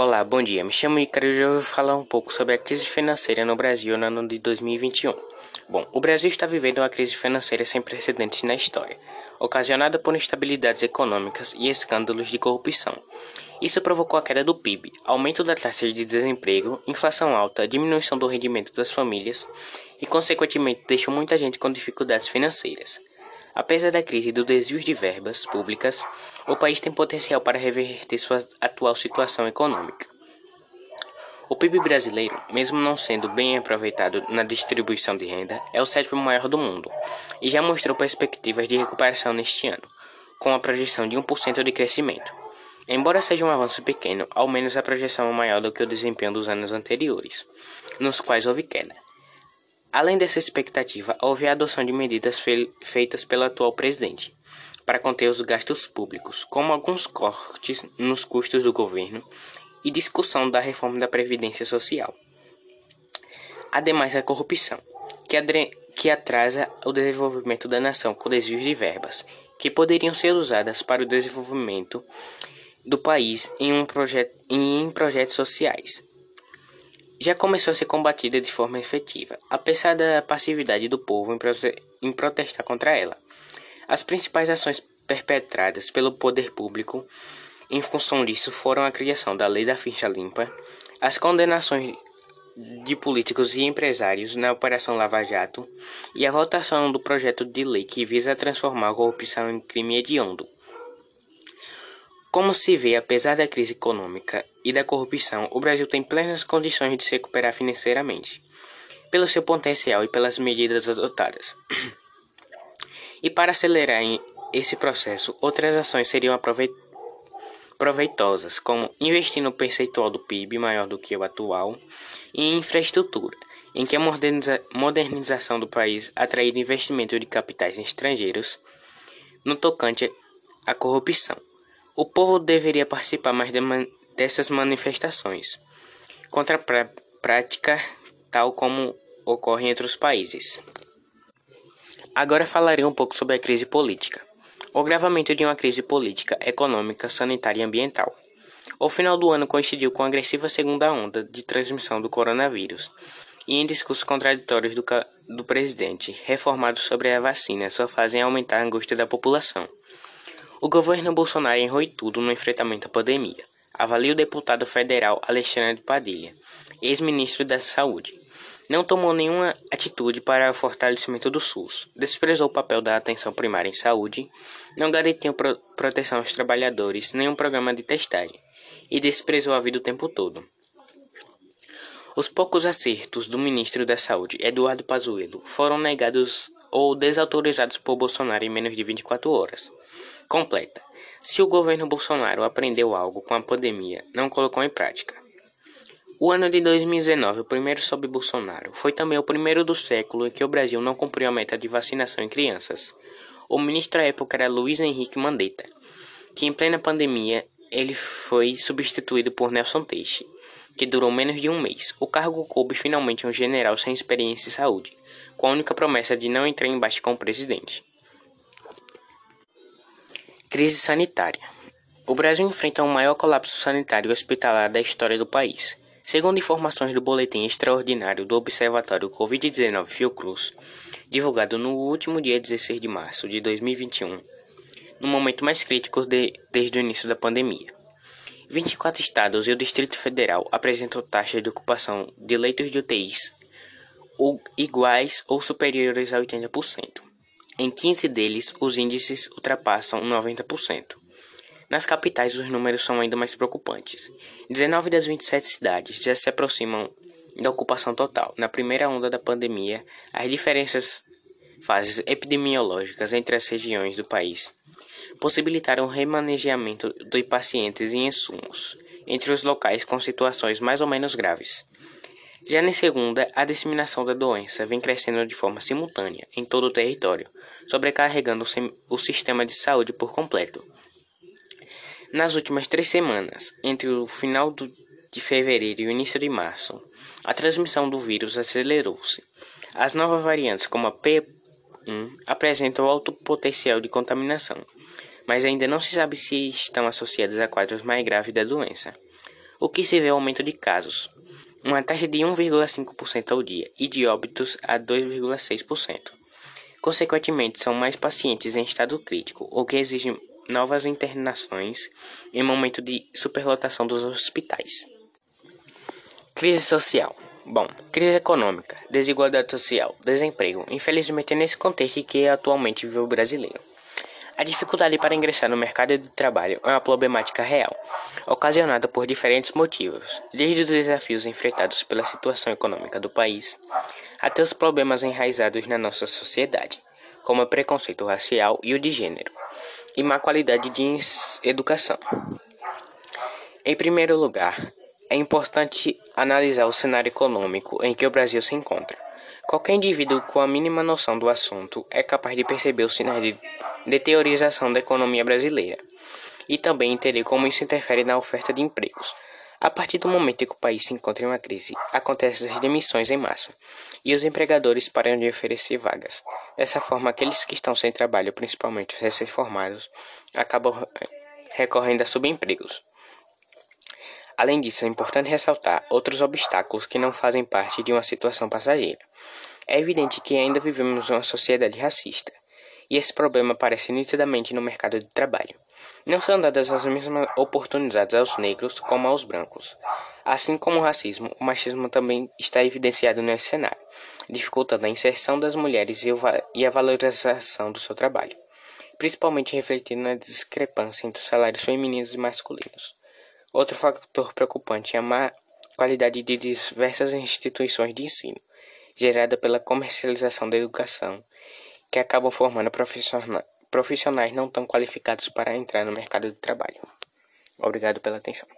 Olá, bom dia. Me chamo Icaro e eu vou falar um pouco sobre a crise financeira no Brasil no ano de 2021. Bom, o Brasil está vivendo uma crise financeira sem precedentes na história, ocasionada por instabilidades econômicas e escândalos de corrupção. Isso provocou a queda do PIB, aumento da taxa de desemprego, inflação alta, diminuição do rendimento das famílias e, consequentemente, deixou muita gente com dificuldades financeiras. Apesar da crise e do desvio de verbas públicas, o país tem potencial para reverter sua atual situação econômica. O PIB brasileiro, mesmo não sendo bem aproveitado na distribuição de renda, é o sétimo maior do mundo e já mostrou perspectivas de recuperação neste ano, com a projeção de 1% de crescimento. Embora seja um avanço pequeno, ao menos a projeção é maior do que o desempenho dos anos anteriores, nos quais houve queda. Além dessa expectativa, houve a adoção de medidas fe feitas pelo atual presidente para conter os gastos públicos, como alguns cortes nos custos do governo e discussão da reforma da Previdência Social. Ademais, a corrupção, que, que atrasa o desenvolvimento da nação com desvios de verbas, que poderiam ser usadas para o desenvolvimento do país em, um em projetos sociais, já começou a ser combatida de forma efetiva, apesar da passividade do povo em, prote em protestar contra ela. As principais ações perpetradas pelo poder público em função disso foram a criação da Lei da Ficha Limpa, as condenações de políticos e empresários na Operação Lava Jato e a votação do projeto de lei que visa transformar a corrupção em crime hediondo. Como se vê, apesar da crise econômica e da corrupção, o Brasil tem plenas condições de se recuperar financeiramente, pelo seu potencial e pelas medidas adotadas. e para acelerar esse processo, outras ações seriam proveitosas, como investir no percentual do PIB maior do que o atual e em infraestrutura, em que a moderniza modernização do país atrair investimento de capitais estrangeiros no tocante à corrupção. O povo deveria participar mais de man dessas manifestações contra a pr prática tal como ocorre entre os países. Agora falarei um pouco sobre a crise política. O agravamento de uma crise política, econômica, sanitária e ambiental. O final do ano coincidiu com a agressiva segunda onda de transmissão do coronavírus, e em discursos contraditórios do, do presidente, reformado sobre a vacina, só fazem aumentar a angústia da população. O governo Bolsonaro errou tudo no enfrentamento à pandemia, avalia o deputado federal Alexandre Padilha, ex-ministro da Saúde. Não tomou nenhuma atitude para o fortalecimento do SUS, desprezou o papel da atenção primária em saúde, não garantiu pro proteção aos trabalhadores, nenhum programa de testagem, e desprezou a vida o tempo todo. Os poucos acertos do ministro da Saúde, Eduardo Pazuello, foram negados ou desautorizados por Bolsonaro em menos de 24 horas. Completa. Se o governo Bolsonaro aprendeu algo com a pandemia, não colocou em prática. O ano de 2019, o primeiro sob Bolsonaro, foi também o primeiro do século em que o Brasil não cumpriu a meta de vacinação em crianças. O ministro à época era Luiz Henrique Mandetta, que em plena pandemia ele foi substituído por Nelson Teixe, que durou menos de um mês. O cargo coube finalmente um general sem experiência em saúde, com a única promessa de não entrar em embate com o presidente. Crise sanitária. O Brasil enfrenta o maior colapso sanitário hospitalar da história do país. Segundo informações do Boletim Extraordinário do Observatório Covid-19 Fiocruz, divulgado no último dia 16 de março de 2021, no momento mais crítico de, desde o início da pandemia. 24 estados e o Distrito Federal apresentam taxas de ocupação de leitos de UTIs iguais ou superiores a 80%. Em 15 deles, os índices ultrapassam 90%. Nas capitais, os números são ainda mais preocupantes. 19 das 27 cidades já se aproximam da ocupação total. Na primeira onda da pandemia, as diferentes fases epidemiológicas entre as regiões do país possibilitaram o remanejamento de pacientes e insumos entre os locais com situações mais ou menos graves. Já na segunda, a disseminação da doença vem crescendo de forma simultânea em todo o território, sobrecarregando o sistema de saúde por completo. Nas últimas três semanas, entre o final de fevereiro e o início de março, a transmissão do vírus acelerou-se. As novas variantes, como a P1, apresentam alto potencial de contaminação, mas ainda não se sabe se estão associadas a quadros mais graves da doença. o que se vê o aumento de casos, uma taxa de 1,5% ao dia e de óbitos a 2,6%. Consequentemente, são mais pacientes em estado crítico, o que exige novas internações em momento de superlotação dos hospitais. Crise social. Bom, crise econômica, desigualdade social, desemprego. Infelizmente é nesse contexto que atualmente vive o brasileiro. A dificuldade para ingressar no mercado de trabalho é uma problemática real, ocasionada por diferentes motivos, desde os desafios enfrentados pela situação econômica do país até os problemas enraizados na nossa sociedade, como o preconceito racial e o de gênero, e má qualidade de educação. Em primeiro lugar, é importante analisar o cenário econômico em que o Brasil se encontra. Qualquer indivíduo com a mínima noção do assunto é capaz de perceber os sinais de deteriorização da economia brasileira e também entender como isso interfere na oferta de empregos. A partir do momento em que o país se encontra em uma crise, acontecem as demissões em massa e os empregadores param de oferecer vagas. Dessa forma, aqueles que estão sem trabalho, principalmente os recém-formados, acabam recorrendo a subempregos. Além disso, é importante ressaltar outros obstáculos que não fazem parte de uma situação passageira. É evidente que ainda vivemos uma sociedade racista, e esse problema aparece nitidamente no mercado de trabalho. Não são dadas as mesmas oportunidades aos negros como aos brancos. Assim como o racismo, o machismo também está evidenciado nesse cenário, dificultando a inserção das mulheres e a valorização do seu trabalho, principalmente refletindo na discrepância entre os salários femininos e masculinos. Outro fator preocupante é a má qualidade de diversas instituições de ensino, gerada pela comercialização da educação, que acabam formando profissionais não tão qualificados para entrar no mercado de trabalho. Obrigado pela atenção.